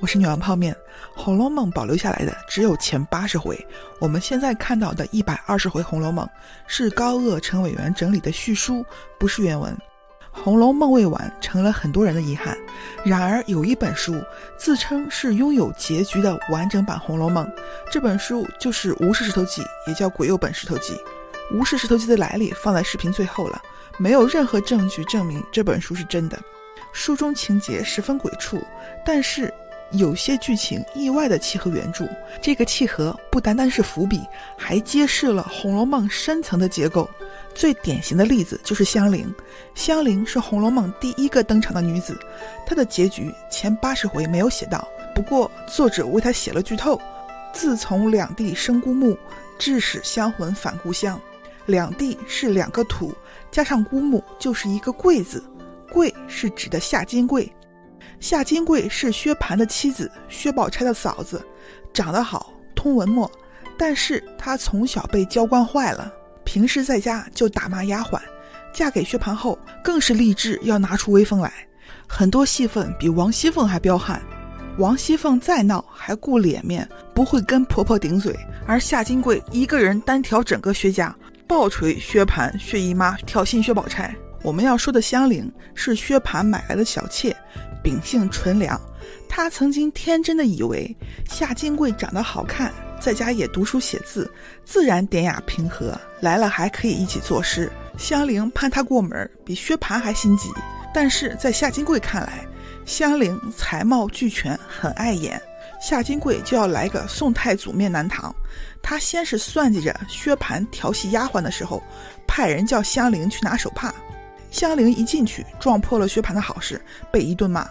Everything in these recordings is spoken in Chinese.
我是女王泡面。《红楼梦》保留下来的只有前八十回，我们现在看到的一百二十回《红楼梦》是高鹗陈委员整理的序书，不是原文。《红楼梦》未完，成了很多人的遗憾。然而有一本书自称是拥有结局的完整版《红楼梦》，这本书就是《吴氏石头记》，也叫《鬼友本石头记》。《吴氏石头记》的来历放在视频最后了，没有任何证据证明这本书是真的。书中情节十分鬼畜，但是。有些剧情意外的契合原著，这个契合不单单是伏笔，还揭示了《红楼梦》深层的结构。最典型的例子就是香菱，香菱是《红楼梦》第一个登场的女子，她的结局前八十回没有写到，不过作者为她写了剧透：自从两地生孤木，致使香魂返故乡。两地是两个土，加上孤木就是一个贵字，贵是指的夏金桂。夏金桂是薛蟠的妻子，薛宝钗的嫂子，长得好，通文墨，但是她从小被娇惯坏了，平时在家就打骂丫鬟。嫁给薛蟠后，更是立志要拿出威风来，很多戏份比王熙凤还彪悍。王熙凤再闹还顾脸面，不会跟婆婆顶嘴，而夏金桂一个人单挑整个薛家，暴锤薛蟠、薛姨妈，挑衅薛宝钗。我们要说的香菱是薛蟠买来的小妾。秉性纯良，他曾经天真的以为夏金桂长得好看，在家也读书写字，自然典雅平和，来了还可以一起作诗。香菱攀他过门，比薛蟠还心急。但是在夏金桂看来，香菱才貌俱全，很碍眼，夏金桂就要来个宋太祖面南堂。他先是算计着薛蟠调戏丫鬟的时候，派人叫香菱去拿手帕。香菱一进去，撞破了薛蟠的好事，被一顿骂。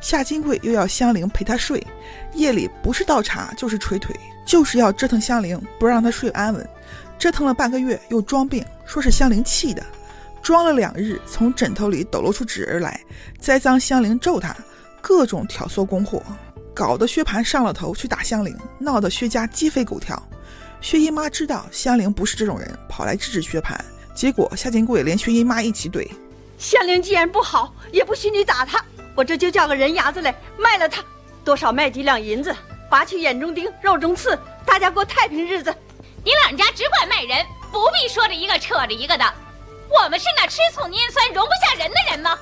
夏金桂又要香菱陪他睡，夜里不是倒茶就是捶腿，就是要折腾香菱，不让她睡安稳。折腾了半个月，又装病，说是香菱气的。装了两日，从枕头里抖露出纸儿来，栽赃香菱咒他，各种挑唆供货，搞得薛蟠上了头去打香菱，闹得薛家鸡飞狗跳。薛姨妈知道香菱不是这种人，跑来制止薛蟠。结果夏金贵连薛姨妈一起怼，香菱既然不好，也不许你打她，我这就叫个人牙子来卖了她，多少卖几两银子，拔去眼中钉，肉中刺，大家过太平日子。你老人家只管卖人，不必说着一个扯着一个的。我们是那吃醋拈酸、容不下人的人吗？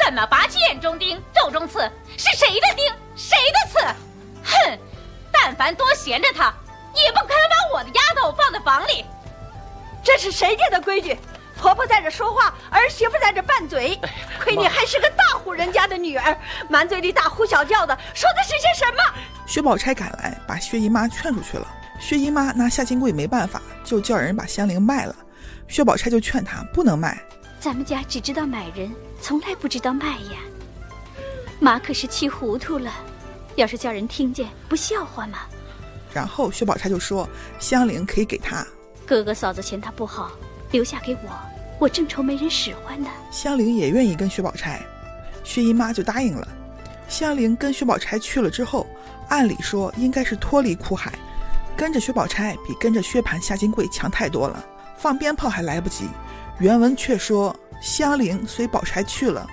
怎么拔去眼中钉、肉中刺？是谁的钉？谁的刺？哼！但凡多闲着他，也不肯把我的丫头放在房里。这是谁家的规矩？婆婆在这说话，儿媳妇在这拌嘴。亏你还是个大户人家的女儿，满嘴里大呼小叫的，说的是些什么？薛宝钗赶来，把薛姨妈劝出去了。薛姨妈拿夏金桂没办法，就叫人把香菱卖了。薛宝钗就劝她不能卖。咱们家只知道买人，从来不知道卖呀。妈可是气糊涂了，要是叫人听见，不笑话吗？然后薛宝钗就说香菱可以给她。哥哥嫂子嫌他不好，留下给我，我正愁没人使唤呢。香菱也愿意跟薛宝钗，薛姨妈就答应了。香菱跟薛宝钗去了之后，按理说应该是脱离苦海，跟着薛宝钗比跟着薛蟠、夏金桂强太多了。放鞭炮还来不及，原文却说香菱随宝钗去了，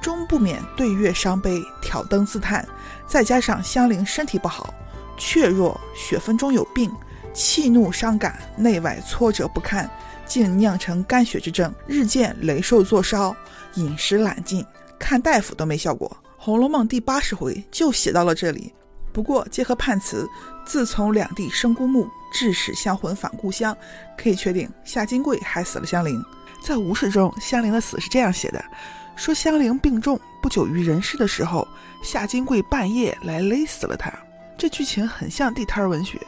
终不免对月伤悲，挑灯自叹。再加上香菱身体不好，怯弱，血分中有病。气怒伤感，内外挫折不堪，竟酿成肝血之症，日渐雷受作烧，饮食懒进，看大夫都没效果。《红楼梦》第八十回就写到了这里。不过结合判词，自从两地生孤墓，致使香魂返故乡，可以确定夏金桂害死了香菱。在吴氏中，香菱的死是这样写的：说香菱病重，不久于人世的时候，夏金桂半夜来勒死了她。这剧情很像地摊文学。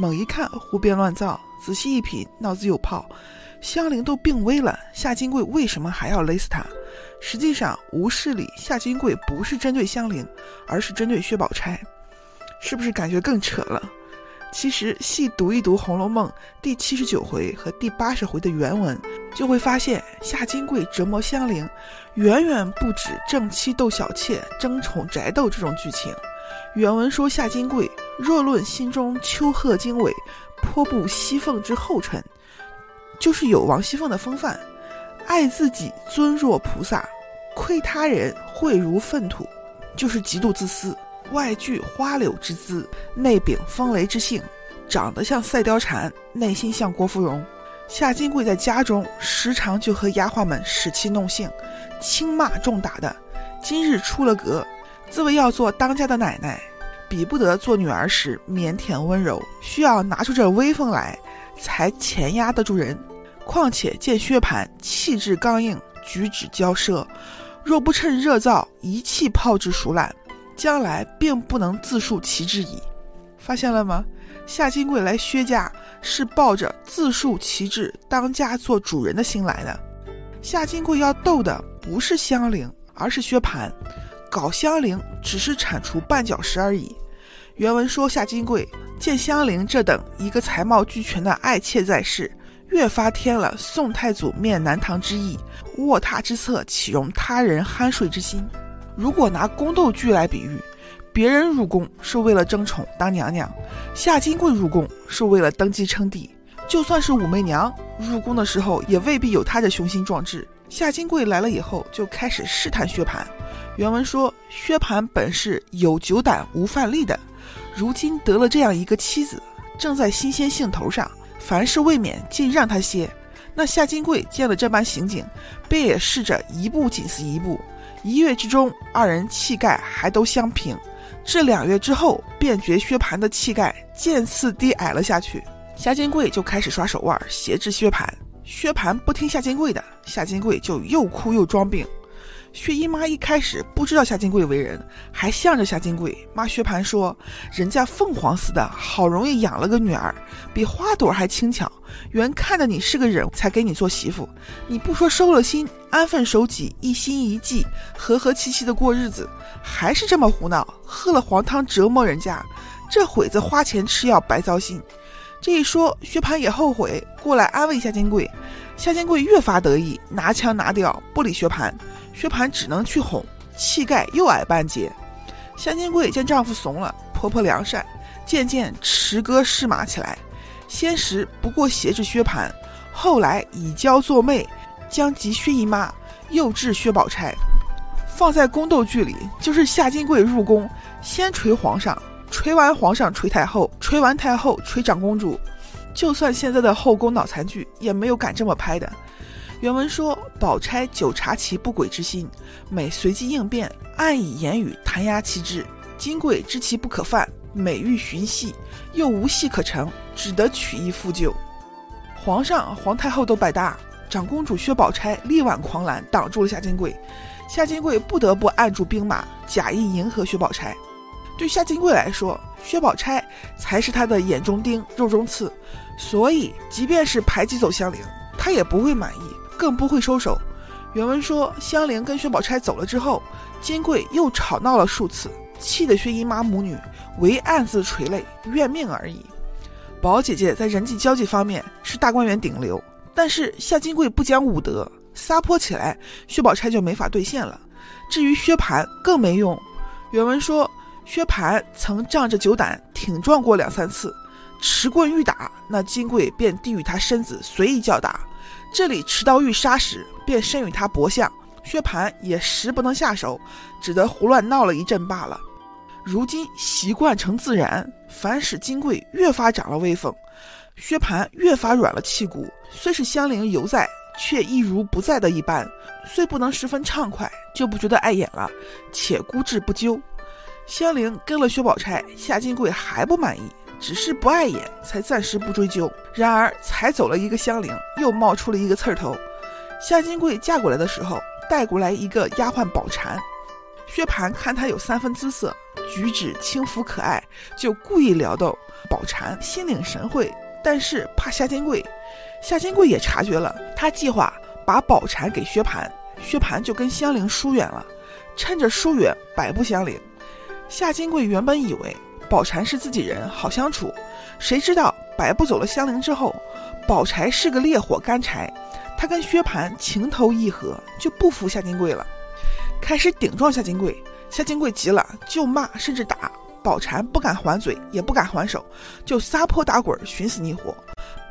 猛一看，胡编乱造；仔细一品，脑子有泡。香菱都病危了，夏金桂为什么还要勒死她？实际上，吴氏里夏金桂不是针对香菱，而是针对薛宝钗。是不是感觉更扯了？其实细读一读《红楼梦》第七十九回和第八十回的原文，就会发现夏金桂折磨香菱，远远不止正妻斗小妾、争宠宅斗这种剧情。原文说夏金桂。若论心中丘壑经纬，颇不西凤之后尘，就是有王熙凤的风范，爱自己尊若菩萨，亏他人秽如粪土，就是极度自私。外具花柳之姿，内秉风雷之性，长得像赛貂蝉，内心像郭芙蓉。夏金贵在家中时常就和丫鬟们使气弄性，轻骂重打的。今日出了阁，自谓要做当家的奶奶，比不得做女儿时腼腆温柔，需要拿出这威风来，才钳压得住人。况且见薛蟠气质刚硬，举止骄奢，若不趁热造一气炮制熟烂，将来并不能自树其志矣。发现了吗？夏金贵来薛家是抱着自树其志、当家做主人的心来的。夏金贵要斗的不是香菱，而是薛蟠。搞香菱只是铲除绊脚石而已。原文说夏金贵见香菱这等一个才貌俱全的爱妾在世。越发添了宋太祖面南唐之意，卧榻之侧岂容他人酣睡之心？如果拿宫斗剧来比喻，别人入宫是为了争宠当娘娘，夏金贵入宫是为了登基称帝。就算是武媚娘入宫的时候，也未必有她的雄心壮志。夏金贵来了以后，就开始试探薛蟠。原文说，薛蟠本是有酒胆无饭力的，如今得了这样一个妻子，正在新鲜兴头上。凡事未免，尽让他些。那夏金贵见了这般刑景，便也试着一步紧似一步。一月之中，二人气概还都相平。至两月之后，便觉薛蟠的气概渐次低矮了下去。夏金贵就开始耍手腕，挟制薛蟠。薛蟠不听夏金贵的，夏金贵就又哭又装病。薛姨妈一开始不知道夏金贵为人，还向着夏金贵骂薛蟠说：“人家凤凰似的，好容易养了个女儿，比花朵还轻巧。原看着你是个人，才给你做媳妇。你不说收了心，安分守己，一心一计，和和气气的过日子，还是这么胡闹，喝了黄汤折磨人家。这会子花钱吃药白糟心。”这一说，薛蟠也后悔，过来安慰夏金贵。夏金贵越发得意，拿腔拿调，不理薛蟠。薛蟠只能去哄，气概又矮半截。夏金贵见丈夫怂了，婆婆良善，渐渐持戈施马起来。先时不过挟制薛蟠，后来以娇作媚，将及薛姨妈，又至薛宝钗。放在宫斗剧里，就是夏金贵入宫，先捶皇上，捶完皇上捶太后，捶完太后捶长公主。就算现在的后宫脑残剧，也没有敢这么拍的。原文说：“宝钗久察其不轨之心，每随机应变，暗以言语弹压其志。金贵知其不可犯，每欲寻隙，又无隙可乘，只得取意复救。皇上、皇太后都拜大，长公主薛宝钗力挽狂澜，挡住了夏金贵。夏金贵不得不按住兵马，假意迎合薛宝钗。对夏金贵来说，薛宝钗才是他的眼中钉、肉中刺，所以即便是排挤走香菱，他也不会满意。”更不会收手。原文说，香菱跟薛宝钗走了之后，金贵又吵闹了数次，气得薛姨妈母女唯暗自垂泪，怨命而已。宝姐姐在人际交际方面是大观园顶流，但是夏金贵不讲武德，撒泼起来，薛宝钗就没法兑现了。至于薛蟠更没用。原文说，薛蟠曾仗着酒胆挺撞过两三次，持棍欲打，那金贵便低于他身子，随意叫打。这里持刀欲杀时，便身与他搏相，薛蟠也时不能下手，只得胡乱闹了一阵罢了。如今习惯成自然，反使金贵越发长了威风，薛蟠越发软了气骨。虽是香菱犹在，却一如不在的一般。虽不能十分畅快，就不觉得碍眼了，且孤志不究。香菱跟了薛宝钗，夏金贵还不满意。只是不碍眼，才暂时不追究。然而才走了一个香菱，又冒出了一个刺儿头。夏金贵嫁过来的时候，带过来一个丫鬟宝蟾。薛蟠看她有三分姿色，举止轻浮可爱，就故意撩逗宝蟾，心领神会。但是怕夏金贵，夏金贵也察觉了，他计划把宝蟾给薛蟠，薛蟠就跟香菱疏远了，趁着疏远摆布香菱。夏金贵原本以为。宝蟾是自己人，好相处。谁知道摆不走了香菱之后，宝钗是个烈火干柴，她跟薛蟠情投意合，就不服夏金贵了，开始顶撞夏金贵。夏金贵急了，就骂甚至打。宝蟾不敢还嘴，也不敢还手，就撒泼打滚，寻死觅活。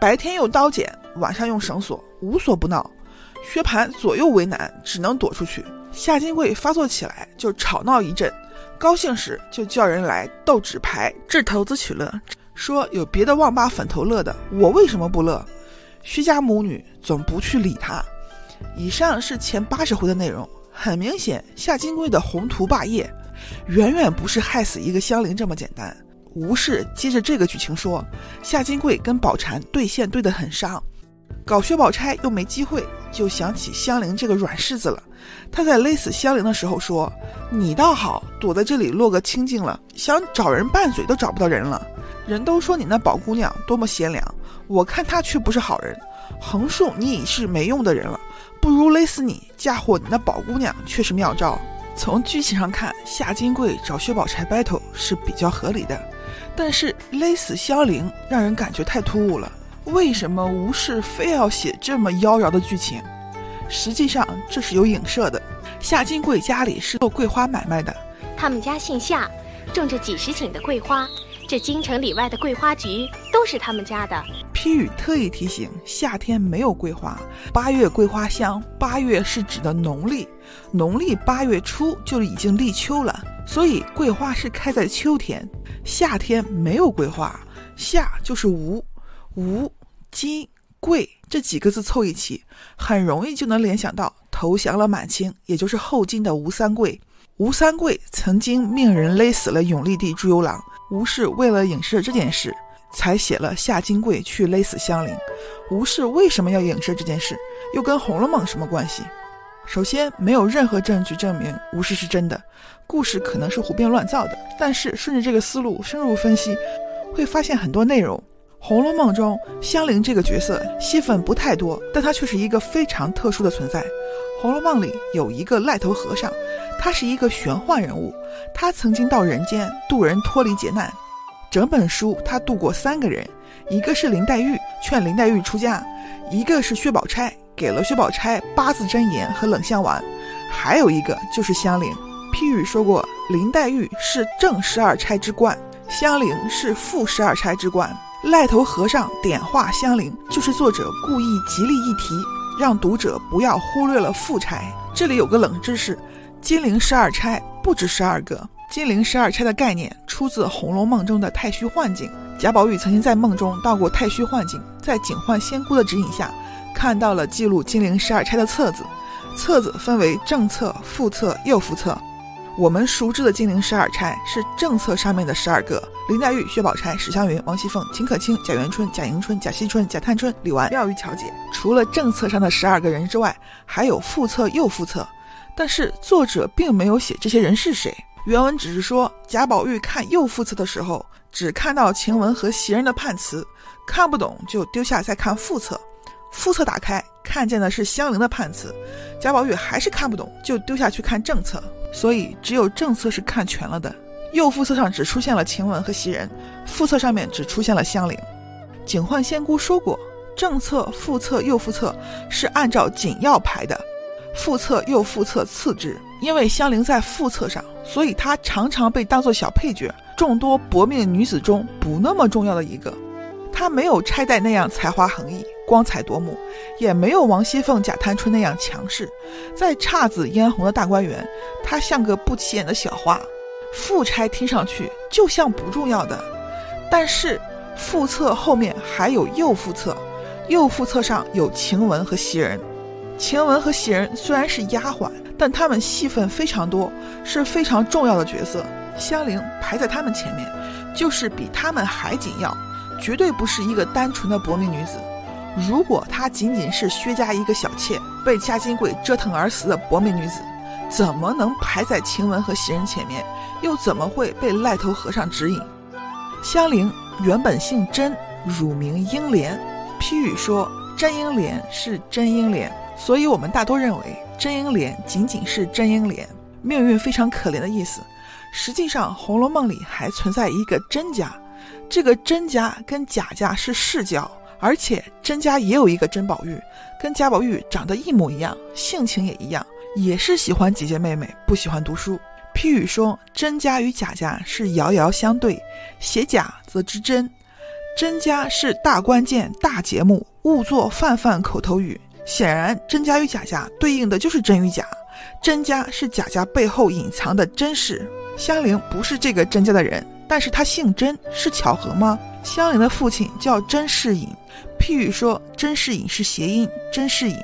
白天用刀剪，晚上用绳索，无所不闹。薛蟠左右为难，只能躲出去。夏金贵发作起来，就吵闹一阵。高兴时就叫人来斗纸牌，掷骰子取乐，说有别的旺八粉头乐的，我为什么不乐？薛家母女总不去理他。以上是前八十回的内容，很明显，夏金贵的宏图霸业，远远不是害死一个香菱这么简单。吴氏接着这个剧情说，夏金贵跟宝蟾对线对得很伤，搞薛宝钗又没机会，就想起香菱这个软柿子了。他在勒死香菱的时候说：“你倒好，躲在这里落个清净了，想找人拌嘴都找不到人了。人都说你那宝姑娘多么贤良，我看她却不是好人。横竖你已是没用的人了，不如勒死你，嫁祸你那宝姑娘却是妙招。”从剧情上看，夏金贵找薛宝钗 battle 是比较合理的。但是勒死香菱让人感觉太突兀了，为什么吴氏非要写这么妖娆的剧情？实际上这是有影射的。夏金贵家里是做桂花买卖的，他们家姓夏，种着几十顷的桂花，这京城里外的桂花局都是他们家的。批语特意提醒：夏天没有桂花，八月桂花香。八月是指的农历，农历八月初就已经立秋了，所以桂花是开在秋天。夏天没有桂花，夏就是吴，吴金贵这几个字凑一起，很容易就能联想到投降了满清，也就是后金的吴三桂。吴三桂曾经命人勒死了永历帝朱由榔，吴氏为了影射这件事，才写了夏金贵去勒死香菱。吴氏为什么要影射这件事？又跟《红楼梦》什么关系？首先，没有任何证据证明吴氏是真的。故事可能是胡编乱造的，但是顺着这个思路深入分析，会发现很多内容。《红楼梦》中香菱这个角色戏份不太多，但她却是一个非常特殊的存在。《红楼梦》里有一个癞头和尚，他是一个玄幻人物，他曾经到人间渡人脱离劫难。整本书他渡过三个人，一个是林黛玉，劝林黛玉出家；一个是薛宝钗，给了薛宝钗八字真言和冷香丸；还有一个就是香菱。批语说过，林黛玉是正十二钗之冠，香菱是负十二钗之冠。赖头和尚点化香菱，就是作者故意极力一提，让读者不要忽略了副钗。这里有个冷知识：金陵十二钗不止十二个。金陵十二钗的概念出自《红楼梦》中的太虚幻境。贾宝玉曾经在梦中到过太虚幻境，在警幻仙姑的指引下，看到了记录金陵十二钗的册子。册子分为正册、副册、右副册。我们熟知的金陵十二钗是正册上面的十二个：林黛玉、薛宝钗、史湘云、王熙凤、秦可卿、贾元春、贾迎春、贾惜春、贾探春、李纨、妙玉巧姐。除了正册上的十二个人之外，还有副册、右副册，但是作者并没有写这些人是谁。原文只是说贾宝玉看右副册的时候，只看到晴雯和袭人的判词，看不懂就丢下再看副册。副册打开，看见的是香菱的判词，贾宝玉还是看不懂，就丢下去看正册。所以只有正册是看全了的，右副册上只出现了晴雯和袭人，副册上面只出现了香菱。警幻仙姑说过，正册、副册、右副册是按照紧要排的，副册、右副册次之。因为香菱在副册上，所以她常常被当作小配角，众多薄命女子中不那么重要的一个。她没有钗黛那样才华横溢。光彩夺目，也没有王熙凤、贾探春那样强势。在姹紫嫣红的大观园，她像个不起眼的小花。副差听上去就像不重要的，但是副册后面还有右副册，右副册上有晴雯和袭人。晴雯和袭人虽然是丫鬟，但她们戏份非常多，是非常重要的角色。香菱排在她们前面，就是比她们还紧要，绝对不是一个单纯的薄命女子。如果她仅仅是薛家一个小妾，被夏金贵折腾而死的薄命女子，怎么能排在晴雯和袭人前面？又怎么会被赖头和尚指引？香菱原本姓甄，乳名英莲。批语说甄英莲是甄英莲，所以我们大多认为甄英莲仅仅是甄英莲，命运非常可怜的意思。实际上，《红楼梦》里还存在一个甄家，这个甄家跟贾家是世交。而且甄家也有一个甄宝玉，跟贾宝玉长得一模一样，性情也一样，也是喜欢姐姐妹妹，不喜欢读书。批语说甄家与贾家是遥遥相对，写贾则知甄，甄家是大关键、大节目，勿作泛泛口头语。显然，甄家与贾家对应的就是甄与贾，甄家是贾家背后隐藏的真实。香菱不是这个甄家的人，但是他姓甄，是巧合吗？香菱的父亲叫甄士隐，譬喻说甄士隐是谐音，甄士隐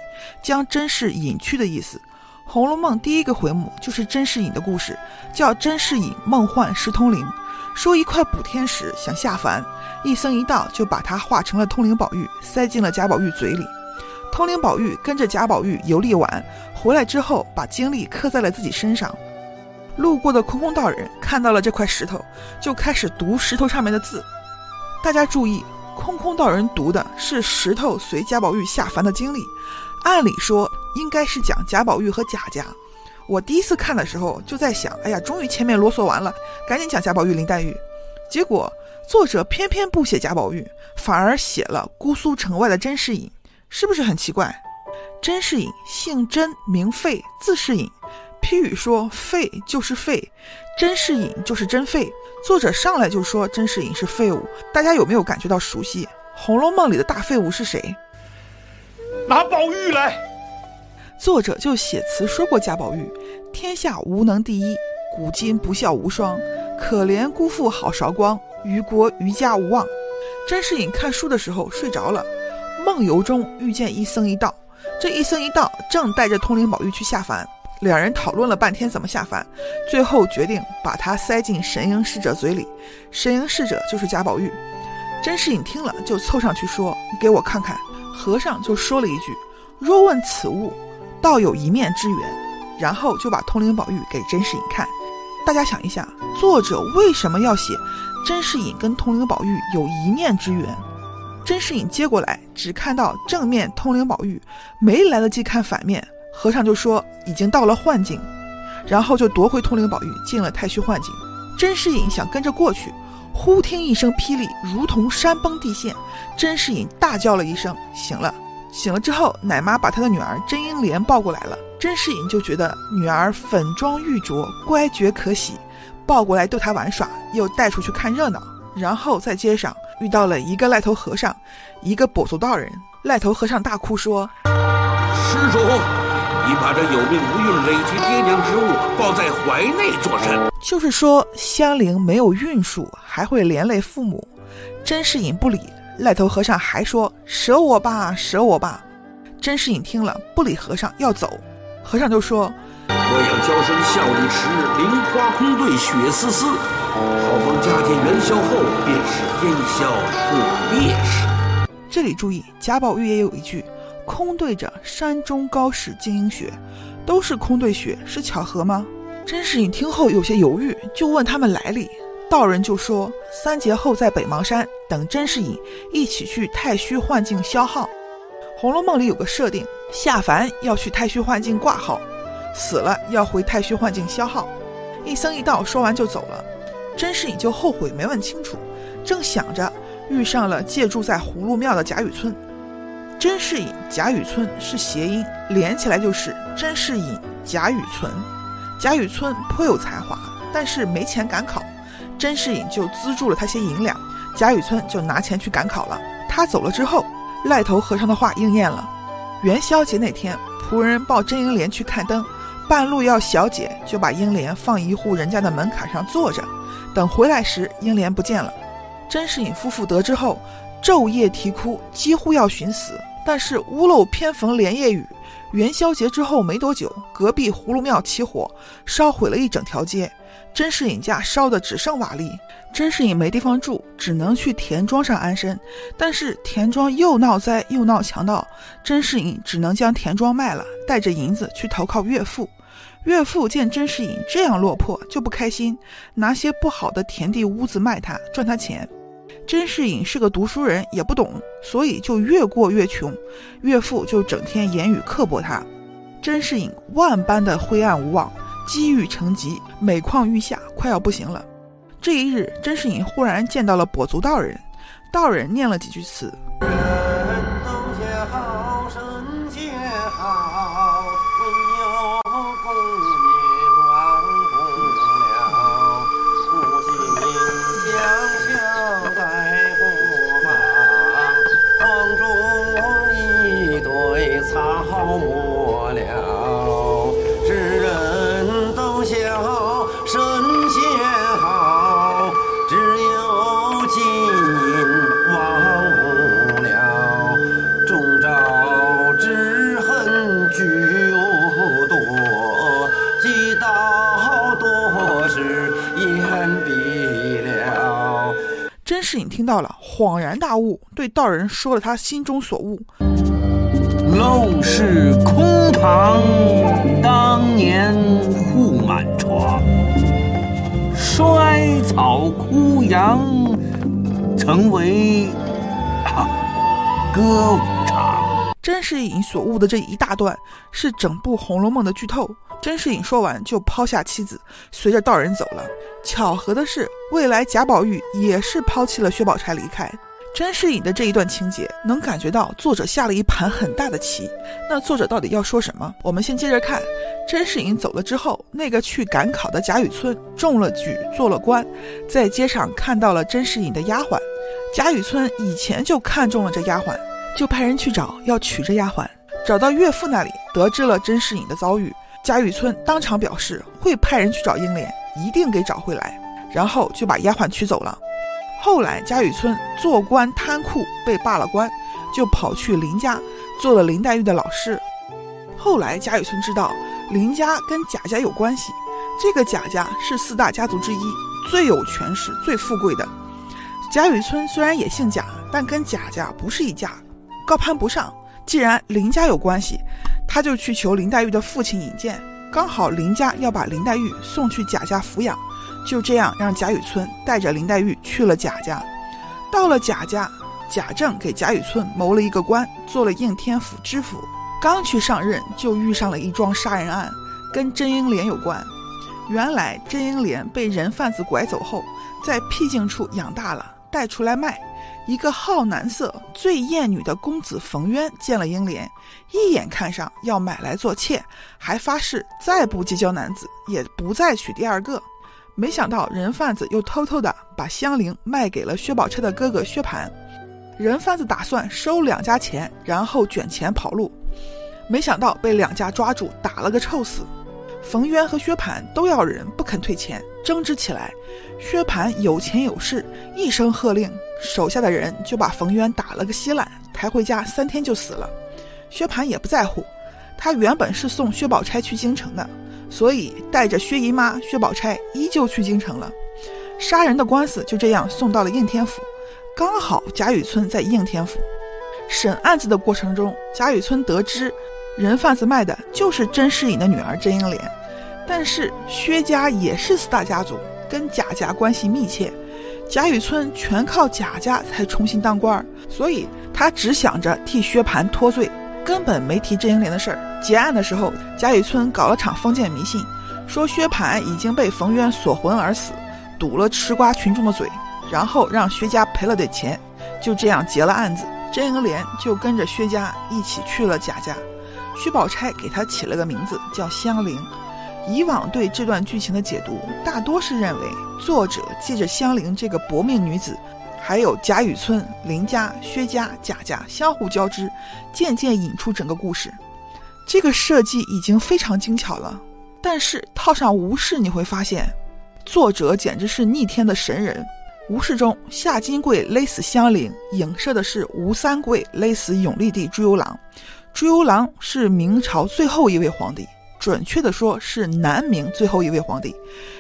将甄氏隐去的意思。《红楼梦》第一个回目就是甄士隐的故事，叫甄士隐梦幻失通灵，说一块补天石想下凡，一僧一道就把它化成了通灵宝玉，塞进了贾宝玉嘴里。通灵宝玉跟着贾宝玉游历完，回来之后把精力刻在了自己身上。路过的空空道人看到了这块石头，就开始读石头上面的字。大家注意，空空道人读的是石头随贾宝玉下凡的经历，按理说应该是讲贾宝玉和贾家。我第一次看的时候就在想，哎呀，终于前面啰嗦完了，赶紧讲贾宝玉、林黛玉。结果作者偏偏不写贾宝玉，反而写了姑苏城外的甄士隐，是不是很奇怪？甄士隐姓甄，名费，字士隐。批语说废就是废，甄士隐就是真废。作者上来就说甄士隐是废物，大家有没有感觉到熟悉？《红楼梦》里的大废物是谁？拿宝玉来。作者就写词说过贾宝玉：天下无能第一，古今不孝无双，可怜辜负好韶光，于国于家无望。甄士隐看书的时候睡着了，梦游中遇见一僧一道，这一僧一道正带着通灵宝玉去下凡。两人讨论了半天怎么下凡，最后决定把它塞进神瑛侍者嘴里。神瑛侍者就是贾宝玉。甄士隐听了，就凑上去说：“给我看看。”和尚就说了一句：“若问此物，倒有一面之缘。”然后就把通灵宝玉给甄士隐看。大家想一下，作者为什么要写甄士隐跟通灵宝玉有一面之缘？甄士隐接过来，只看到正面通灵宝玉，没来得及看反面。和尚就说已经到了幻境，然后就夺回通灵宝玉，进了太虚幻境。甄士隐想跟着过去，忽听一声霹雳，如同山崩地陷。甄士隐大叫了一声，醒了。醒了之后，奶妈把他的女儿甄英莲抱过来了。甄士隐就觉得女儿粉妆玉琢，乖觉可喜，抱过来逗她玩耍，又带出去看热闹。然后在街上遇到了一个赖头和尚，一个跛足道人。赖头和尚大哭说：“施主。”你把这有命无运、累及爹娘之物抱在怀内作甚？就是说，香菱没有运数，还会连累父母。甄士隐不理，赖头和尚还说：“舍我吧，舍我吧。”甄士隐听了，不理和尚，要走。和尚就说：“我养娇生笑里迟，菱花空对雪丝丝。好逢佳节元宵后，便是烟消雾灭时。”这里注意，贾宝玉也有一句。空对着山中高士晶莹雪，都是空对雪，是巧合吗？甄士隐听后有些犹豫，就问他们来历。道人就说：三节后在北邙山等甄士隐一起去太虚幻境消耗。《红楼梦》里有个设定，下凡要去太虚幻境挂号，死了要回太虚幻境消耗。一僧一道说完就走了，甄士隐就后悔没问清楚，正想着，遇上了借住在葫芦庙的贾雨村。甄士隐、贾雨村是谐音，连起来就是甄士隐、贾雨村。贾雨村颇有才华，但是没钱赶考，甄士隐就资助了他些银两，贾雨村就拿钱去赶考了。他走了之后，赖头和尚的话应验了。元宵节那天，仆人抱甄英莲去看灯，半路要小姐，就把英莲放一户人家的门槛上坐着，等回来时，英莲不见了。甄士隐夫妇得知后。昼夜啼哭，几乎要寻死。但是屋漏偏逢连夜雨，元宵节之后没多久，隔壁葫芦庙起火，烧毁了一整条街。甄士隐家烧的只剩瓦砾，甄士隐没地方住，只能去田庄上安身。但是田庄又闹灾又闹强盗，甄士隐只能将田庄卖了，带着银子去投靠岳父。岳父见甄士隐这样落魄，就不开心，拿些不好的田地屋子卖他，赚他钱。甄士隐是个读书人，也不懂，所以就越过越穷。岳父就整天言语刻薄他。甄士隐万般的灰暗无望，积郁成疾，每况愈下，快要不行了。这一日，甄士隐忽然见到了跛足道人，道人念了几句词。甄士隐听到了，恍然大悟，对道人说了他心中所悟。陋室空堂，当年户满床。衰草枯杨，曾为啊歌舞场。甄士隐所悟的这一大段，是整部《红楼梦》的剧透。甄士隐说完，就抛下妻子，随着道人走了。巧合的是，未来贾宝玉也是抛弃了薛宝钗离开。甄士隐的这一段情节，能感觉到作者下了一盘很大的棋。那作者到底要说什么？我们先接着看。甄士隐走了之后，那个去赶考的贾雨村中了举，做了官，在街上看到了甄士隐的丫鬟。贾雨村以前就看中了这丫鬟，就派人去找，要娶这丫鬟。找到岳父那里，得知了甄士隐的遭遇，贾雨村当场表示会派人去找英莲，一定给找回来，然后就把丫鬟娶走了。后来，贾雨村做官贪酷，被罢了官，就跑去林家做了林黛玉的老师。后来，贾雨村知道林家跟贾家有关系，这个贾家是四大家族之一，最有权势、最富贵的。贾雨村虽然也姓贾，但跟贾家不是一家，高攀不上。既然林家有关系，他就去求林黛玉的父亲引荐，刚好林家要把林黛玉送去贾家抚养。就这样，让贾雨村带着林黛玉去了贾家。到了贾家，贾政给贾雨村谋了一个官，做了应天府知府。刚去上任，就遇上了一桩杀人案，跟甄英莲有关。原来甄英莲被人贩子拐走后，在僻静处养大了，带出来卖。一个好男色、最艳女的公子冯渊见了英莲，一眼看上，要买来做妾，还发誓再不结交男子，也不再娶第二个。没想到人贩子又偷偷的把香菱卖给了薛宝钗的哥哥薛蟠，人贩子打算收两家钱，然后卷钱跑路，没想到被两家抓住，打了个臭死。冯渊和薛蟠都要人，不肯退钱，争执起来。薛蟠有钱有势，一声喝令，手下的人就把冯渊打了个稀烂，抬回家三天就死了。薛蟠也不在乎，他原本是送薛宝钗去京城的。所以带着薛姨妈、薛宝钗依旧去京城了。杀人的官司就这样送到了应天府，刚好贾雨村在应天府审案子的过程中，贾雨村得知人贩子卖的就是甄士隐的女儿甄英莲。但是薛家也是四大家族，跟贾家关系密切，贾雨村全靠贾家才重新当官，所以他只想着替薛蟠脱罪。根本没提甄英莲的事儿。结案的时候，贾雨村搞了场封建迷信，说薛蟠已经被冯渊锁魂而死，堵了吃瓜群众的嘴，然后让薛家赔了点钱，就这样结了案子。甄英莲就跟着薛家一起去了贾家。薛宝钗给她起了个名字叫香菱。以往对这段剧情的解读，大多是认为作者借着香菱这个薄命女子。还有贾雨村、林家、薛家、贾家相互交织，渐渐引出整个故事。这个设计已经非常精巧了。但是套上吴氏，你会发现，作者简直是逆天的神人。吴氏中，夏金桂勒死香菱，影射的是吴三桂勒死永历帝朱由榔。朱由榔是明朝最后一位皇帝。准确的说，是南明最后一位皇帝。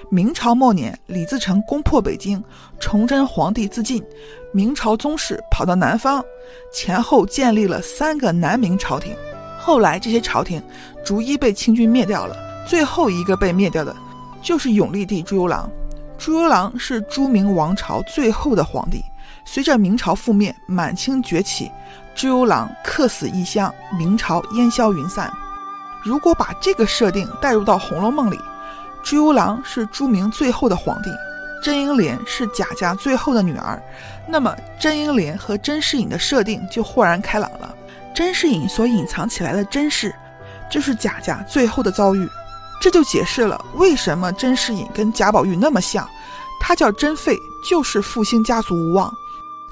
明朝末年，李自成攻破北京，崇祯皇帝自尽，明朝宗室跑到南方，前后建立了三个南明朝廷。后来这些朝廷逐一被清军灭掉了，最后一个被灭掉的，就是永历帝朱由榔。朱由榔是朱明王朝最后的皇帝。随着明朝覆灭，满清崛起，朱由榔客死异乡，明朝烟消云散。如果把这个设定带入到《红楼梦》里，朱由榔是朱明最后的皇帝，甄英莲是贾家最后的女儿，那么甄英莲和甄士隐的设定就豁然开朗了。甄士隐所隐藏起来的甄氏，就是贾家最后的遭遇，这就解释了为什么甄士隐跟贾宝玉那么像，他叫甄废，就是复兴家族无望，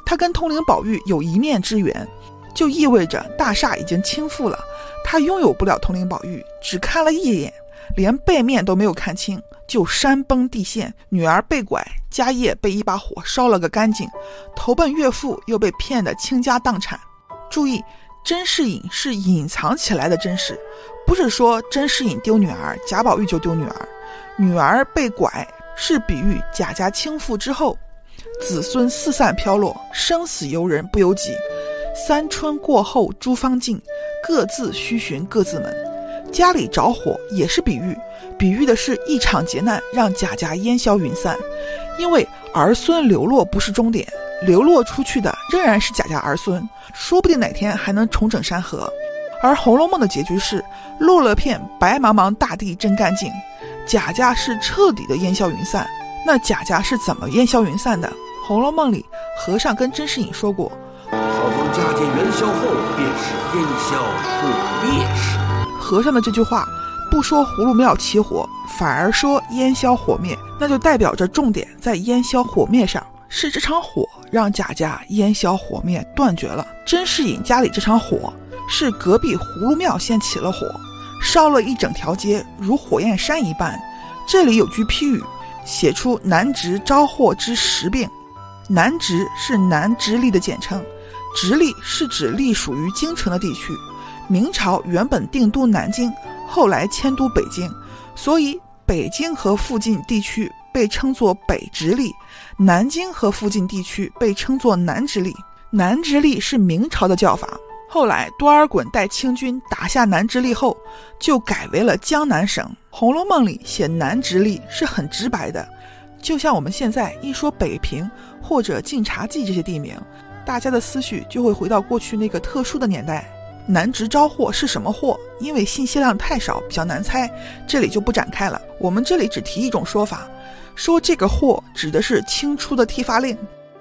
他跟通灵宝玉有一面之缘。就意味着大厦已经倾覆了，他拥有不了通灵宝玉，只看了一眼，连背面都没有看清，就山崩地陷，女儿被拐，家业被一把火烧了个干净，投奔岳父又被骗得倾家荡产。注意，甄士隐是隐藏起来的甄氏，不是说甄士隐丢女儿，贾宝玉就丢女儿，女儿被拐是比喻贾家倾覆之后，子孙四散飘落，生死由人不由己。三春过后诸方尽，各自须寻各自门。家里着火也是比喻，比喻的是一场劫难让贾家烟消云散。因为儿孙流落不是终点，流落出去的仍然是贾家儿孙，说不定哪天还能重整山河。而《红楼梦》的结局是落了片白茫茫大地真干净，贾家是彻底的烟消云散。那贾家是怎么烟消云散的？《红楼梦》里和尚跟甄士隐说过：“好逢佳节元宵后，便是烟消火灭时。”和尚的这句话不说葫芦庙起火，反而说烟消火灭，那就代表着重点在烟消火灭上，是这场火让贾家烟消火灭断绝了。甄士隐家里这场火。是隔壁葫芦庙先起了火，烧了一整条街，如火焰山一般。这里有句批语，写出南直招祸之实病。南直是南直隶的简称，直隶是指隶属于京城的地区。明朝原本定都南京，后来迁都北京，所以北京和附近地区被称作北直隶，南京和附近地区被称作南直隶。南直隶是明朝的叫法。后来，多尔衮带清军打下南直隶后，就改为了江南省。《红楼梦》里写南直隶是很直白的，就像我们现在一说北平或者晋察冀这些地名，大家的思绪就会回到过去那个特殊的年代。南直招祸是什么祸？因为信息量太少，比较难猜，这里就不展开了。我们这里只提一种说法，说这个祸指的是清初的剃发令，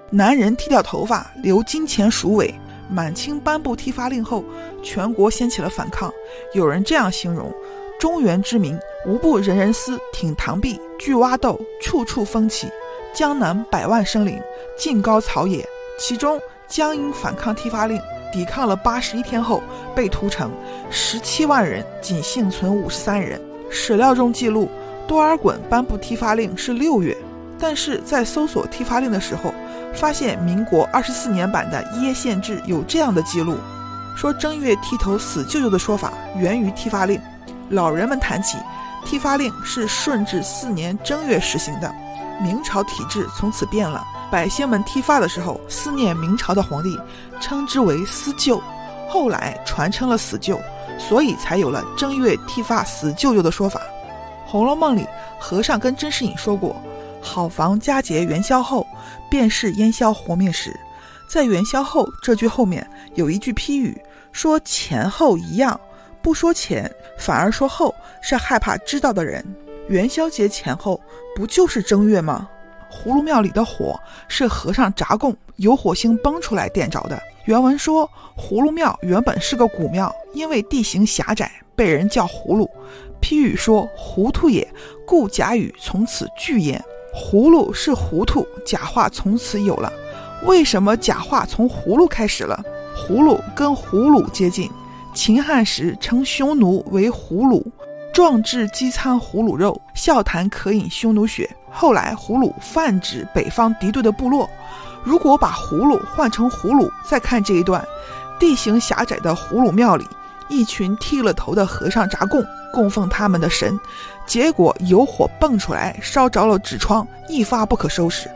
男人剃掉头发，留金钱鼠尾。满清颁布剃发令后，全国掀起了反抗。有人这样形容：中原之民无不人人思挺唐壁，锯挖豆，处处风起。江南百万生灵，尽高草野。其中江阴反抗剃发令，抵抗了八十一天后被屠城，十七万人仅幸存五十三人。史料中记录，多尔衮颁布剃发令是六月，但是在搜索剃发令的时候。发现民国二十四年版的《耶县志》有这样的记录，说正月剃头死舅舅的说法源于剃发令。老人们谈起，剃发令是顺治四年正月实行的，明朝体制从此变了。百姓们剃发的时候思念明朝的皇帝，称之为思旧，后来传称了死旧，所以才有了正月剃发死舅舅的说法。《红楼梦》里和尚跟甄士隐说过。好房佳节元宵后，便是烟消火灭时。在元宵后这句后面有一句批语，说前后一样，不说前，反而说后，是害怕知道的人。元宵节前后不就是正月吗？葫芦庙里的火是和尚札供有火星崩出来点着的。原文说，葫芦庙原本是个古庙，因为地形狭窄，被人叫葫芦。批语说糊涂也，故假语从此聚焉。葫芦是糊涂，假话从此有了。为什么假话从葫芦开始了？葫芦跟胡虏接近，秦汉时称匈奴为胡虏，壮志饥餐胡虏肉，笑谈渴饮匈奴血。后来胡虏泛指北方敌对的部落。如果把葫芦换成葫芦，再看这一段，地形狭窄的葫芦庙里。一群剃了头的和尚扎供，供奉他们的神，结果有火蹦出来，烧着了纸窗，一发不可收拾。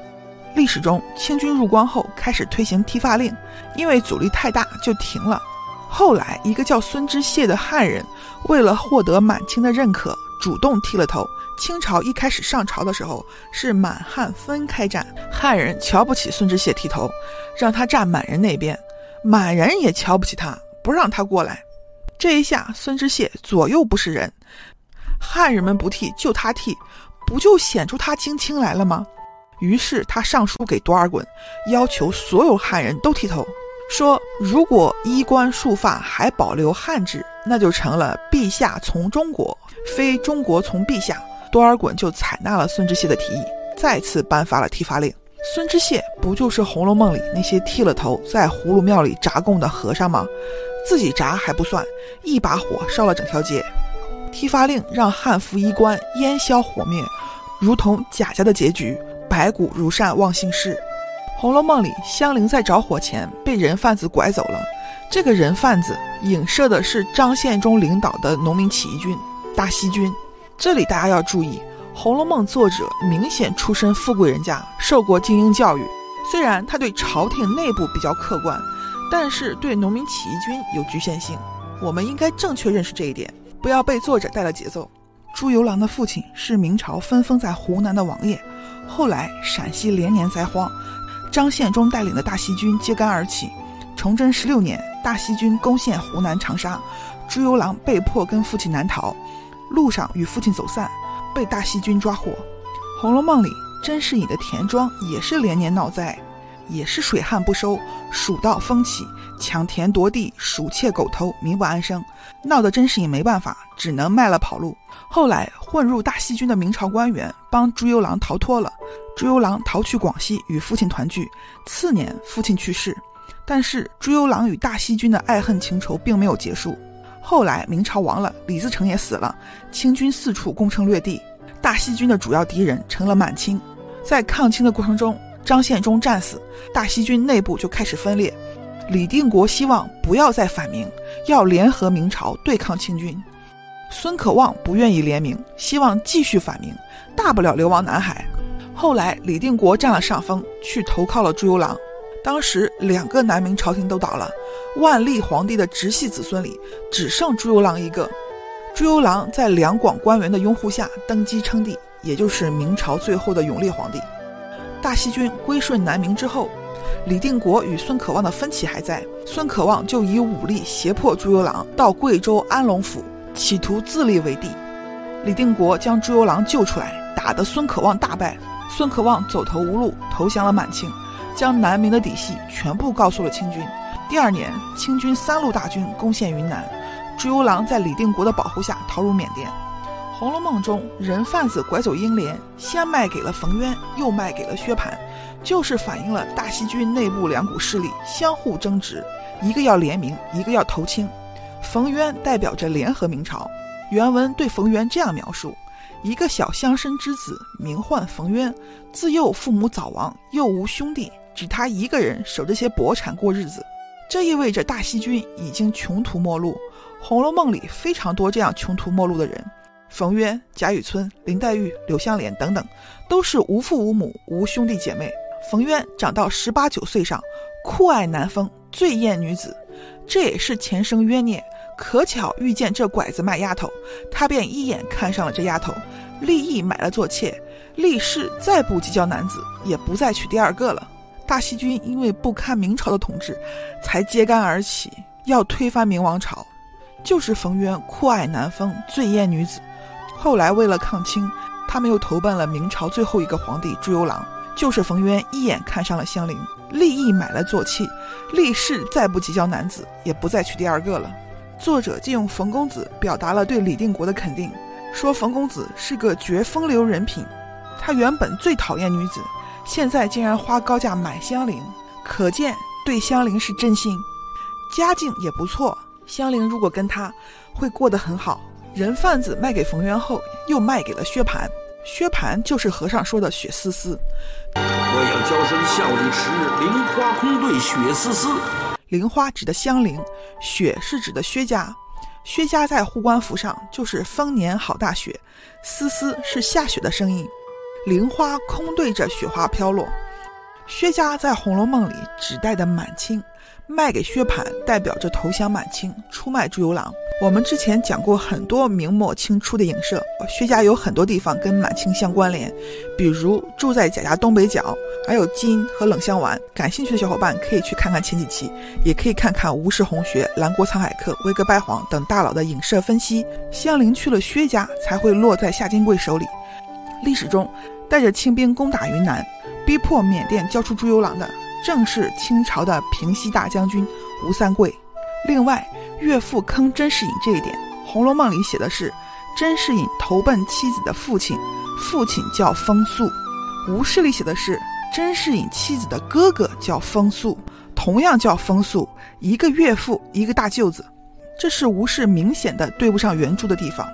历史中，清军入关后开始推行剃发令，因为阻力太大，就停了。后来，一个叫孙知谢的汉人，为了获得满清的认可，主动剃了头。清朝一开始上朝的时候，是满汉分开站，汉人瞧不起孙知谢剃头，让他站满人那边；满人也瞧不起他，不让他过来。这一下，孙知谢左右不是人，汉人们不剃，就他剃，不就显出他精清来了吗？于是他上书给多尔衮，要求所有汉人都剃头，说如果衣冠束发还保留汉制，那就成了陛下从中国，非中国从陛下。多尔衮就采纳了孙知谢的提议，再次颁发了剃发令。孙知谢不就是《红楼梦》里那些剃了头在葫芦庙里札供的和尚吗？自己炸还不算，一把火烧了整条街。剃发令让汉服衣冠烟消火灭，如同贾家的结局，白骨如山忘姓氏。《红楼梦》里香菱在着火前被人贩子拐走了，这个人贩子影射的是张献忠领导的农民起义军大西军。这里大家要注意，《红楼梦》作者明显出身富贵人家，受过精英教育。虽然他对朝廷内部比较客观，但是对农民起义军有局限性。我们应该正确认识这一点，不要被作者带了节奏。朱由榔的父亲是明朝分封在湖南的王爷，后来陕西连年灾荒，张献忠带领的大西军揭竿而起。崇祯十六年，大西军攻陷湖南长沙，朱由榔被迫跟父亲南逃，路上与父亲走散，被大西军抓获。《红楼梦》里。甄士隐的田庄也是连年闹灾，也是水旱不收，鼠盗蜂起，抢田夺地，鼠窃狗偷，民不安生，闹得甄士隐没办法，只能卖了跑路。后来混入大西军的明朝官员帮朱由榔逃脱了，朱由榔逃去广西与父亲团聚。次年父亲去世，但是朱由榔与大西军的爱恨情仇并没有结束。后来明朝亡了，李自成也死了，清军四处攻城略地。大西军的主要敌人成了满清，在抗清的过程中，张献忠战死，大西军内部就开始分裂。李定国希望不要再反明，要联合明朝对抗清军。孙可望不愿意联名，希望继续反明，大不了流亡南海。后来李定国占了上风，去投靠了朱由榔。当时两个南明朝廷都倒了，万历皇帝的直系子孙里只剩朱由榔一个。朱由榔在两广官员的拥护下登基称帝，也就是明朝最后的永历皇帝。大西军归顺南明之后，李定国与孙可望的分歧还在，孙可望就以武力胁迫朱由榔到贵州安龙府，企图自立为帝。李定国将朱由榔救出来，打得孙可望大败，孙可望走投无路，投降了满清，将南明的底细全部告诉了清军。第二年，清军三路大军攻陷云南。朱由榔在李定国的保护下逃入缅甸。《红楼梦》中人贩子拐走英莲，先卖给了冯渊，又卖给了薛蟠，就是反映了大西军内部两股势力相互争执，一个要联名，一个要投清。冯渊代表着联合明朝。原文对冯渊这样描述：一个小乡绅之子，名唤冯渊，自幼父母早亡，又无兄弟，只他一个人守这些薄产过日子。这意味着大西军已经穷途末路。《红楼梦》里非常多这样穷途末路的人，冯渊、贾雨村、林黛玉、柳湘莲等等，都是无父无母、无兄弟姐妹。冯渊长到十八九岁上，酷爱男风，最厌女子，这也是前生冤孽。可巧遇见这拐子卖丫头，他便一眼看上了这丫头，立意买了做妾，立誓再不计较男子，也不再娶第二个了。大西军因为不堪明朝的统治，才揭竿而起，要推翻明王朝。就是冯渊酷爱男风，最厌女子。后来为了抗清，他们又投奔了明朝最后一个皇帝朱由榔。就是冯渊一眼看上了香菱，立意买了做妾，立誓再不结交男子，也不再娶第二个了。作者借用冯公子表达了对李定国的肯定，说冯公子是个绝风流人品。他原本最讨厌女子，现在竟然花高价买香菱，可见对香菱是真心，家境也不错。香菱如果跟他，会过得很好。人贩子卖给冯渊后，又卖给了薛蟠。薛蟠就是和尚说的雪丝丝。我要叫声效力迟，菱花空对雪丝丝。菱花指的香菱，雪是指的薛家。薛家在护官符上就是丰年好大雪，丝丝是下雪的声音。菱花空对着雪花飘落。薛家在《红楼梦》里指代的满清。卖给薛蟠，代表着投降满清，出卖朱由榔。我们之前讲过很多明末清初的影射，薛家有很多地方跟满清相关联，比如住在贾家东北角，还有金和冷香丸。感兴趣的小伙伴可以去看看前几期，也可以看看吴氏红学、蓝国沧海客、威哥拜黄等大佬的影射分析。香菱去了薛家，才会落在夏金贵手里。历史中，带着清兵攻打云南，逼迫缅甸交出朱由榔的。正是清朝的平西大将军吴三桂。另外，岳父坑甄士隐这一点，《红楼梦》里写的是甄士隐投奔妻子的父亲，父亲叫风素。吴氏里写的是甄士隐妻子的哥哥叫风素，同样叫风素，一个岳父，一个大舅子。这是吴氏明显的对不上原著的地方，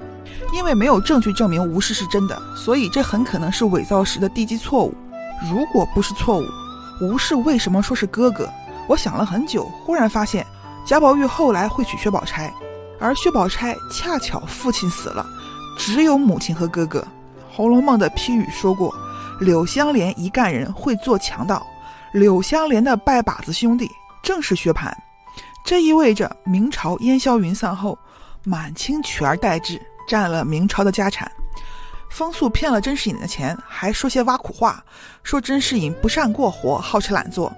因为没有证据证明吴氏是真的，所以这很可能是伪造时的地基错误。如果不是错误，吴氏为什么说是哥哥？我想了很久，忽然发现贾宝玉后来会娶薛宝钗，而薛宝钗恰巧父亲死了，只有母亲和哥哥。《《红楼梦》的批语说过：“柳湘莲一干人会做强盗。”柳湘莲的拜把子兄弟正是薛蟠，这意味着明朝烟消云散后，满清取而代之，占了明朝的家产。风素骗了甄士隐的钱，还说些挖苦话，说甄士隐不善过活，好吃懒做。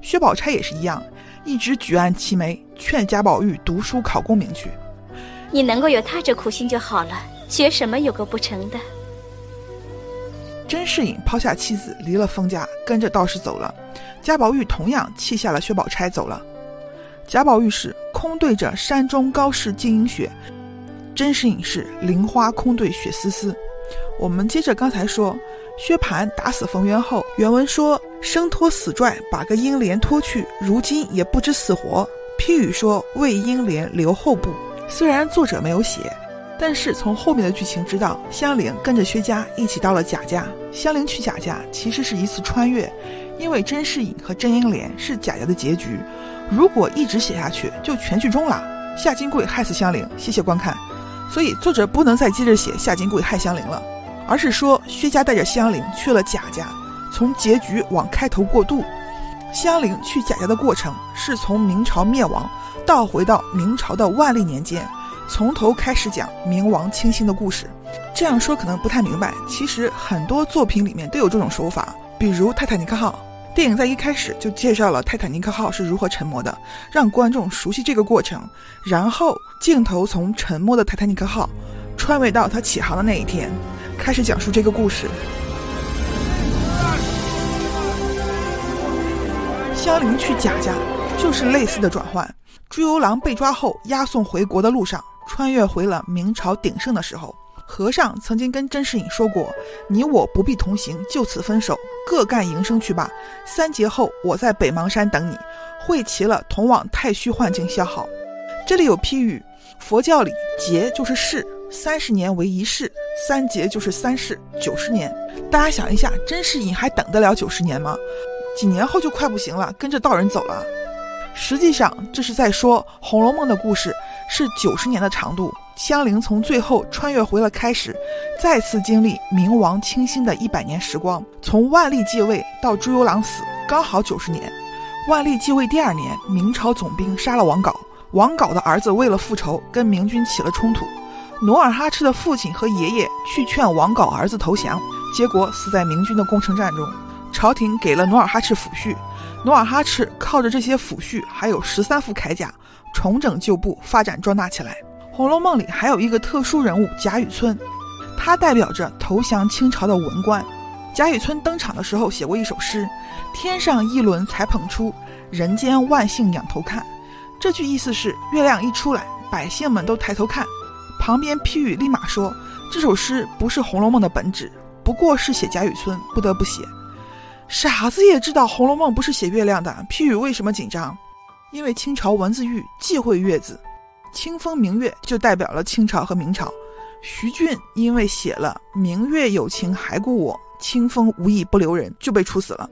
薛宝钗也是一样，一直举案齐眉，劝贾宝玉读书考功名去。你能够有他这苦心就好了，学什么有个不成的？甄士隐抛下妻子，离了封家，跟着道士走了。贾宝玉同样弃下了薛宝钗，走了。贾宝玉是空对着山中高士晶莹雪，甄士隐是菱花空对雪丝丝。我们接着刚才说，薛蟠打死冯渊后，原文说生拖死拽，把个英莲拖去，如今也不知死活。批语说为英莲留后部，虽然作者没有写。但是从后面的剧情知道，香菱跟着薛家一起到了贾家。香菱去贾家其实是一次穿越，因为甄士隐和甄英莲是贾家的结局。如果一直写下去，就全剧终了。夏金桂害死香菱，谢谢观看。所以作者不能再接着写夏金桂害香菱了，而是说薛家带着香菱去了贾家，从结局往开头过渡。香菱去贾家的过程是从明朝灭亡，倒回到明朝的万历年间。从头开始讲冥王清心的故事，这样说可能不太明白。其实很多作品里面都有这种手法，比如《泰坦尼克号》，电影在一开始就介绍了泰坦尼克号是如何沉没的，让观众熟悉这个过程。然后镜头从沉没的泰坦尼克号穿越到它起航的那一天，开始讲述这个故事。香菱去贾家就是类似的转换。朱由榔被抓后押送回国的路上。穿越回了明朝鼎盛的时候，和尚曾经跟甄士隐说过：“你我不必同行，就此分手，各干营生去吧。三劫后，我在北邙山等你。会齐了，同往太虚幻境消耗。”这里有批语，佛教里劫就是世，三十年为一世，三劫就是三世，九十年。大家想一下，甄士隐还等得了九十年吗？几年后就快不行了，跟着道人走了。实际上，这是在说《红楼梦》的故事。是九十年的长度，香菱从最后穿越回了开始，再次经历明王清心的一百年时光。从万历继位到朱由榔死，刚好九十年。万历继位第二年，明朝总兵杀了王杲，王杲的儿子为了复仇，跟明军起了冲突。努尔哈赤的父亲和爷爷去劝王杲儿子投降，结果死在明军的攻城战中。朝廷给了努尔哈赤抚恤，努尔哈赤靠着这些抚恤，还有十三副铠甲。重整旧部，发展壮大起来。《红楼梦》里还有一个特殊人物贾雨村，他代表着投降清朝的文官。贾雨村登场的时候写过一首诗：“天上一轮才捧出，人间万姓仰头看。”这句意思是月亮一出来，百姓们都抬头看。旁边批语立马说：“这首诗不是《红楼梦》的本旨，不过是写贾雨村，不得不写。”傻子也知道《红楼梦》不是写月亮的，批语为什么紧张？因为清朝文字狱忌讳月字，清风明月就代表了清朝和明朝。徐俊因为写了“明月有情还顾我，清风无意不留人”，就被处死了。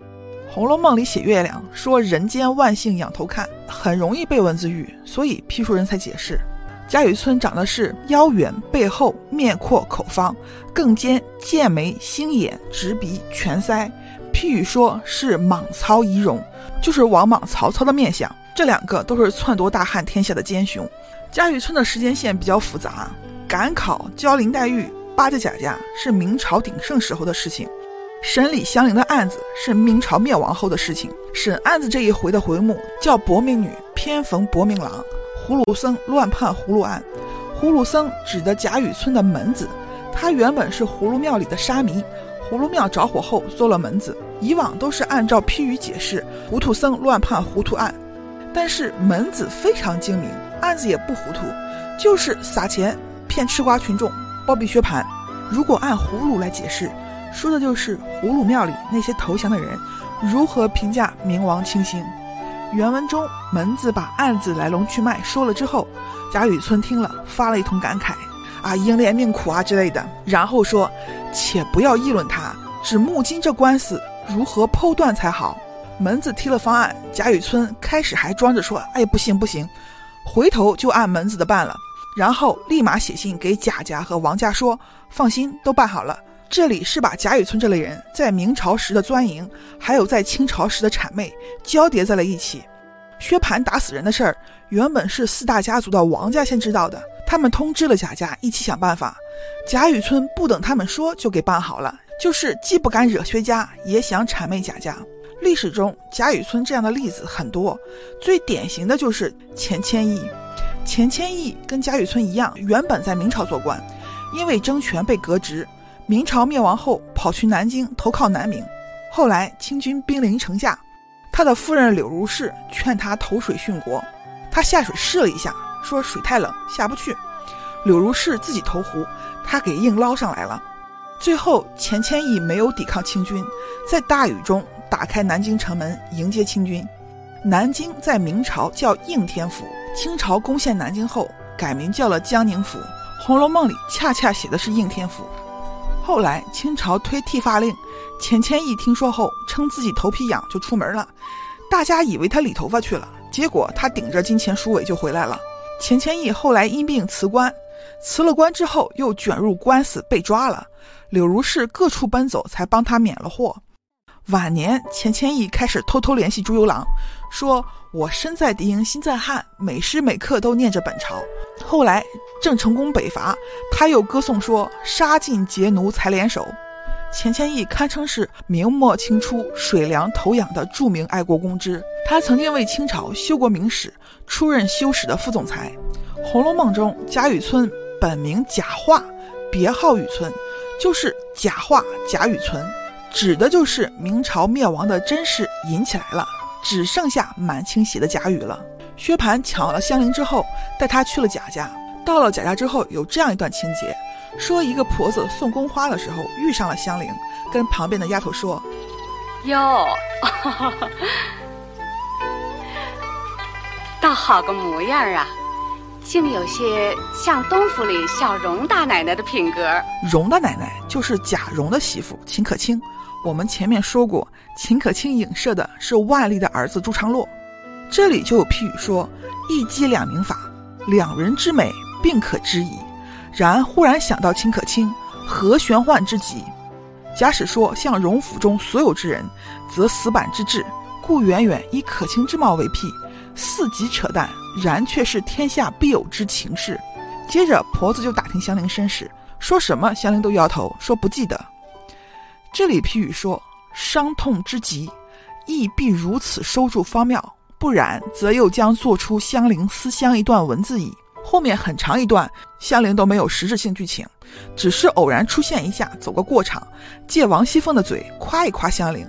《红楼梦》里写月亮，说人间万幸仰头看，很容易被文字狱，所以批书人才解释。贾雨村长的是腰圆背厚，面阔口方，更兼剑眉星眼直鼻全腮。譬语说是莽曹仪容，就是王莽曹操的面相。这两个都是篡夺大汉天下的奸雄。贾雨村的时间线比较复杂，赶考教林黛玉巴结贾家是明朝鼎盛时候的事情，审理香菱的案子是明朝灭亡后的事情。审案子这一回的回目叫薄命女偏逢薄命郎，葫芦僧乱判葫芦案。葫芦僧指的贾雨村的门子，他原本是葫芦庙里的沙弥，葫芦庙着火后做了门子。以往都是按照批语解释，糊涂僧乱判糊涂案。但是门子非常精明，案子也不糊涂，就是撒钱骗吃瓜群众，包庇薛蟠。如果按葫芦来解释，说的就是葫芦庙里那些投降的人如何评价明王清心。原文中门子把案子来龙去脉说了之后，贾雨村听了发了一通感慨：“啊，英莲命苦啊之类的。”然后说：“且不要议论他，只目今这官司如何剖断才好。”门子提了方案，贾雨村开始还装着说：“哎，不行不行。”回头就按门子的办了，然后立马写信给贾家和王家说：“放心，都办好了，这里是把贾雨村这类人在明朝时的钻营，还有在清朝时的谄媚交叠在了一起。薛蟠打死人的事儿，原本是四大家族的王家先知道的，他们通知了贾家，一起想办法。贾雨村不等他们说，就给办好了，就是既不敢惹薛家，也想谄媚贾家。历史中贾雨村这样的例子很多，最典型的就是钱谦益。钱谦益跟贾雨村一样，原本在明朝做官，因为争权被革职。明朝灭亡后，跑去南京投靠南明。后来清军兵临城下，他的夫人柳如是劝他投水殉国。他下水试了一下，说水太冷，下不去。柳如是自己投湖，他给硬捞上来了。最后钱谦益没有抵抗清军，在大雨中打开南京城门迎接清军。南京在明朝叫应天府，清朝攻陷南京后改名叫了江宁府。《红楼梦》里恰恰写的是应天府。后来清朝推剃发令，钱谦益听说后，称自己头皮痒就出门了。大家以为他理头发去了，结果他顶着金钱鼠尾就回来了。钱谦益后来因病辞官，辞了官之后又卷入官司被抓了。柳如是各处奔走，才帮他免了祸。晚年，钱谦益开始偷偷联系朱由榔，说：“我身在敌营，心在汉，每时每刻都念着本朝。”后来郑成功北伐，他又歌颂说：“杀尽劫奴才联手。”钱谦益堪称是明末清初水凉头养的著名爱国公知。他曾经为清朝修过明史，出任修史的副总裁。《红楼梦》中，贾雨村本名贾化，别号雨村，就是贾化贾雨村，指的就是明朝灭亡的真事引起来了，只剩下满清写的贾雨了。薛蟠抢了香菱之后，带她去了贾家。到了贾家之后，有这样一段情节：说一个婆子送宫花的时候遇上了香菱，跟旁边的丫头说：“哟，倒好个模样啊，竟有些像东府里小荣大奶奶的品格。”荣大奶奶就是贾蓉的媳妇秦可卿。我们前面说过，秦可卿影射的是万历的儿子朱常洛。这里就有譬语说：“一机两名法，两人之美，并可知矣。”然忽然想到秦可卿，何玄幻之极？假使说像荣府中所有之人，则死板之至，故远远以可卿之貌为辟，似极扯淡，然却是天下必有之情事。接着婆子就打听香菱身世，说什么香菱都摇头，说不记得。这里譬语说：“伤痛之极，亦必如此收住方妙。”不然，则又将做出香菱思乡一段文字矣。后面很长一段，香菱都没有实质性剧情，只是偶然出现一下，走个过场，借王熙凤的嘴夸一夸香菱。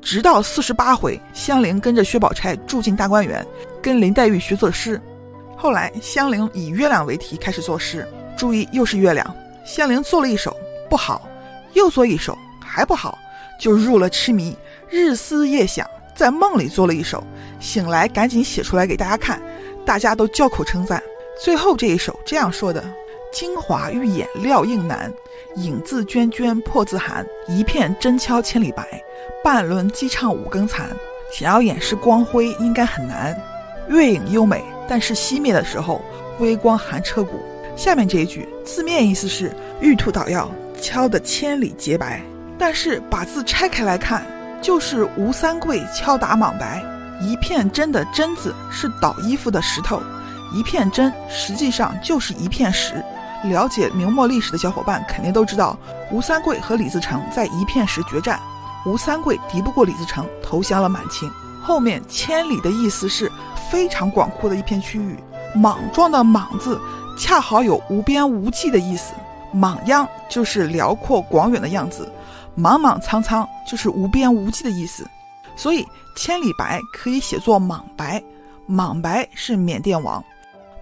直到四十八回，香菱跟着薛宝钗住进大观园，跟林黛玉学作诗。后来，香菱以月亮为题开始作诗，注意又是月亮。香菱做了一首不好，又做一首还不好，就入了痴迷，日思夜想。在梦里做了一首，醒来赶紧写出来给大家看，大家都交口称赞。最后这一首这样说的：“精华玉眼料应难，影自娟娟破自寒。一片真敲千里白，半轮鸡唱五更残。”想要掩饰光辉应该很难。月影优美，但是熄灭的时候微光寒彻骨。下面这一句字面意思是玉兔捣药，敲得千里洁白，但是把字拆开来看。就是吴三桂敲打莽白，一片真的真字是捣衣服的石头，一片真实际上就是一片石。了解明末历史的小伙伴肯定都知道，吴三桂和李自成在一片石决战，吴三桂敌不过李自成，投降了满清。后面千里的意思是非常广阔的一片区域，莽撞的莽字恰好有无边无际的意思，莽央就是辽阔广远的样子。莽莽苍苍就是无边无际的意思，所以千里白可以写作莽白。莽白是缅甸王，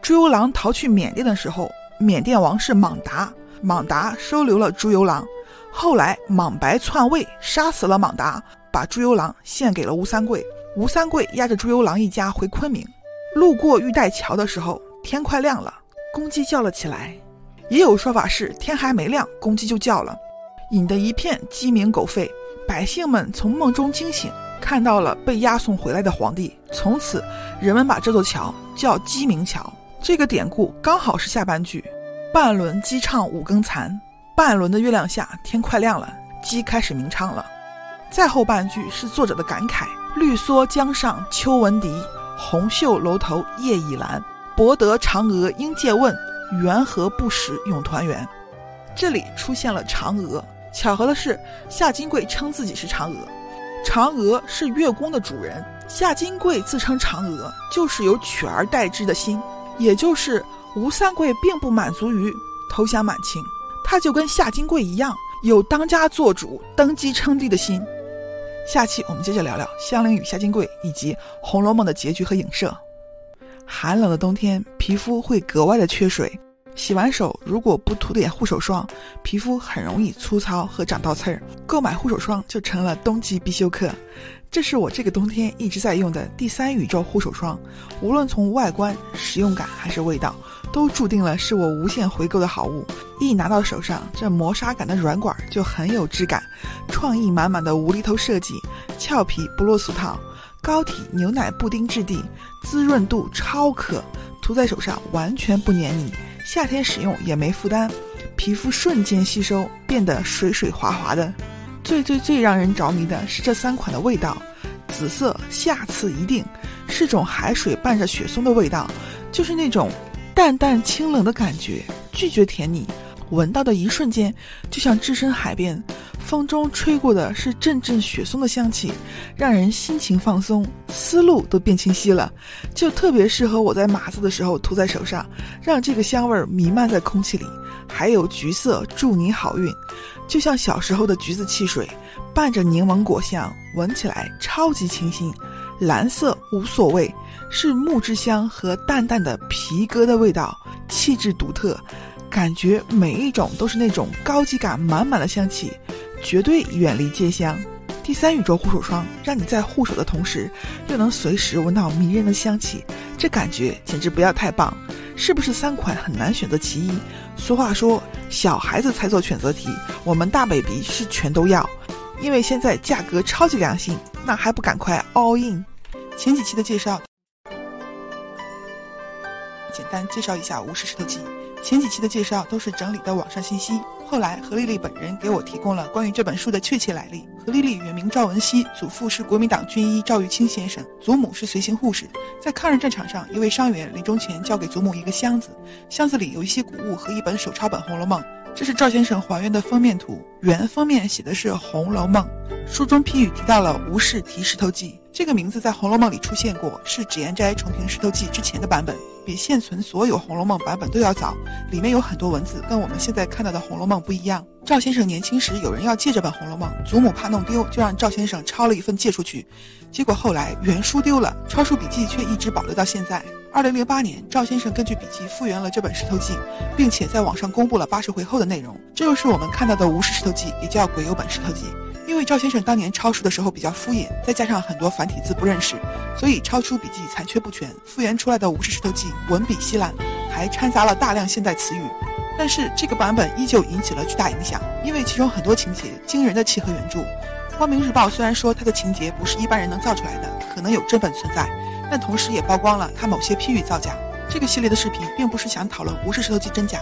朱由榔逃去缅甸的时候，缅甸王是莽达，莽达收留了朱由榔。后来莽白篡位，杀死了莽达，把朱由榔献给了吴三桂。吴三桂押着朱由榔一家回昆明，路过玉带桥的时候，天快亮了，公鸡叫了起来。也有说法是天还没亮，公鸡就叫了。引得一片鸡鸣狗吠，百姓们从梦中惊醒，看到了被押送回来的皇帝。从此，人们把这座桥叫鸡鸣桥。这个典故刚好是下半句：“半轮鸡唱五更残。”半轮的月亮下，天快亮了，鸡开始鸣唱了。再后半句是作者的感慨：“绿蓑江上秋闻笛，红袖楼头夜已阑。博得嫦娥应借问，缘何不识永团圆？”这里出现了嫦娥。巧合的是，夏金桂称自己是嫦娥，嫦娥是月宫的主人。夏金桂自称嫦娥，就是有取而代之的心，也就是吴三桂并不满足于投降满清，他就跟夏金贵一样，有当家做主、登基称帝的心。下期我们接着聊聊香菱与夏金贵以及《红楼梦》的结局和影射。寒冷的冬天，皮肤会格外的缺水，洗完手如果不涂点护手霜，皮肤很容易粗糙和长倒刺儿，购买护手霜就成了冬季必修课。这是我这个冬天一直在用的第三宇宙护手霜，无论从外观、使用感还是味道，都注定了是我无限回购的好物。一拿到手上，这磨砂感的软管就很有质感，创意满满的无厘头设计，俏皮不落俗套，膏体牛奶布丁质地，滋润度超可，涂在手上完全不黏腻，夏天使用也没负担，皮肤瞬间吸收，变得水水滑滑的。最最最让人着迷的是这三款的味道，紫色下次一定是种海水伴着雪松的味道，就是那种淡淡清冷的感觉，拒绝甜腻，闻到的一瞬间就像置身海边，风中吹过的是阵阵雪松的香气，让人心情放松，思路都变清晰了，就特别适合我在码字的时候涂在手上，让这个香味儿弥漫在空气里。还有橘色，祝你好运。就像小时候的橘子汽水，伴着柠檬果香，闻起来超级清新。蓝色无所谓，是木质香和淡淡的皮革的味道，气质独特，感觉每一种都是那种高级感满满的香气，绝对远离街香。第三宇宙护手霜，让你在护手的同时，又能随时闻到迷人的香气，这感觉简直不要太棒！是不是三款很难选择其一？俗话说，小孩子才做选择题，我们大 baby 是全都要，因为现在价格超级良心，那还不赶快 all in？前几期的介绍，简单介绍一下《无事石头记》。前几期的介绍都是整理的网上信息，后来何丽丽本人给我提供了关于这本书的确切来历。何丽丽原名赵文熙，祖父是国民党军医赵玉清先生，祖母是随行护士。在抗日战场上，一位伤员临终前交给祖母一个箱子，箱子里有一些古物和一本手抄本《红楼梦》。这是赵先生还原的封面图，原封面写的是《红楼梦》，书中批语提到了吴氏题《石头记》这个名字，在《红楼梦》里出现过，是脂砚斋重评《石头记》之前的版本。比现存所有《红楼梦》版本都要早，里面有很多文字跟我们现在看到的《红楼梦》不一样。赵先生年轻时有人要借这本《红楼梦》，祖母怕弄丢，就让赵先生抄了一份借出去。结果后来原书丢了，抄书笔记却一直保留到现在。二零零八年，赵先生根据笔记复原了这本《石头记》，并且在网上公布了八十回后的内容。这就是我们看到的《吴氏石头记》，也叫鬼友本《石头记》。因为赵先生当年抄书的时候比较敷衍，再加上很多繁体字不认识，所以抄书笔记残缺不全，复原出来的《吴氏石头记》文笔稀烂，还掺杂了大量现代词语。但是这个版本依旧引起了巨大影响，因为其中很多情节惊人的契合原著。《光明日报》虽然说它的情节不是一般人能造出来的，可能有真本存在，但同时也曝光了它某些批语造假。这个系列的视频并不是想讨论《吴氏石头记》真假，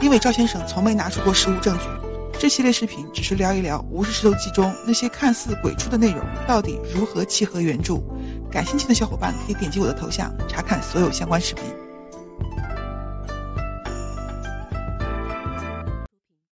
因为赵先生从没拿出过实物证据。这系列视频只是聊一聊《无事石头记》中那些看似鬼畜的内容到底如何契合原著。感兴趣的小伙伴可以点击我的头像查看所有相关视频。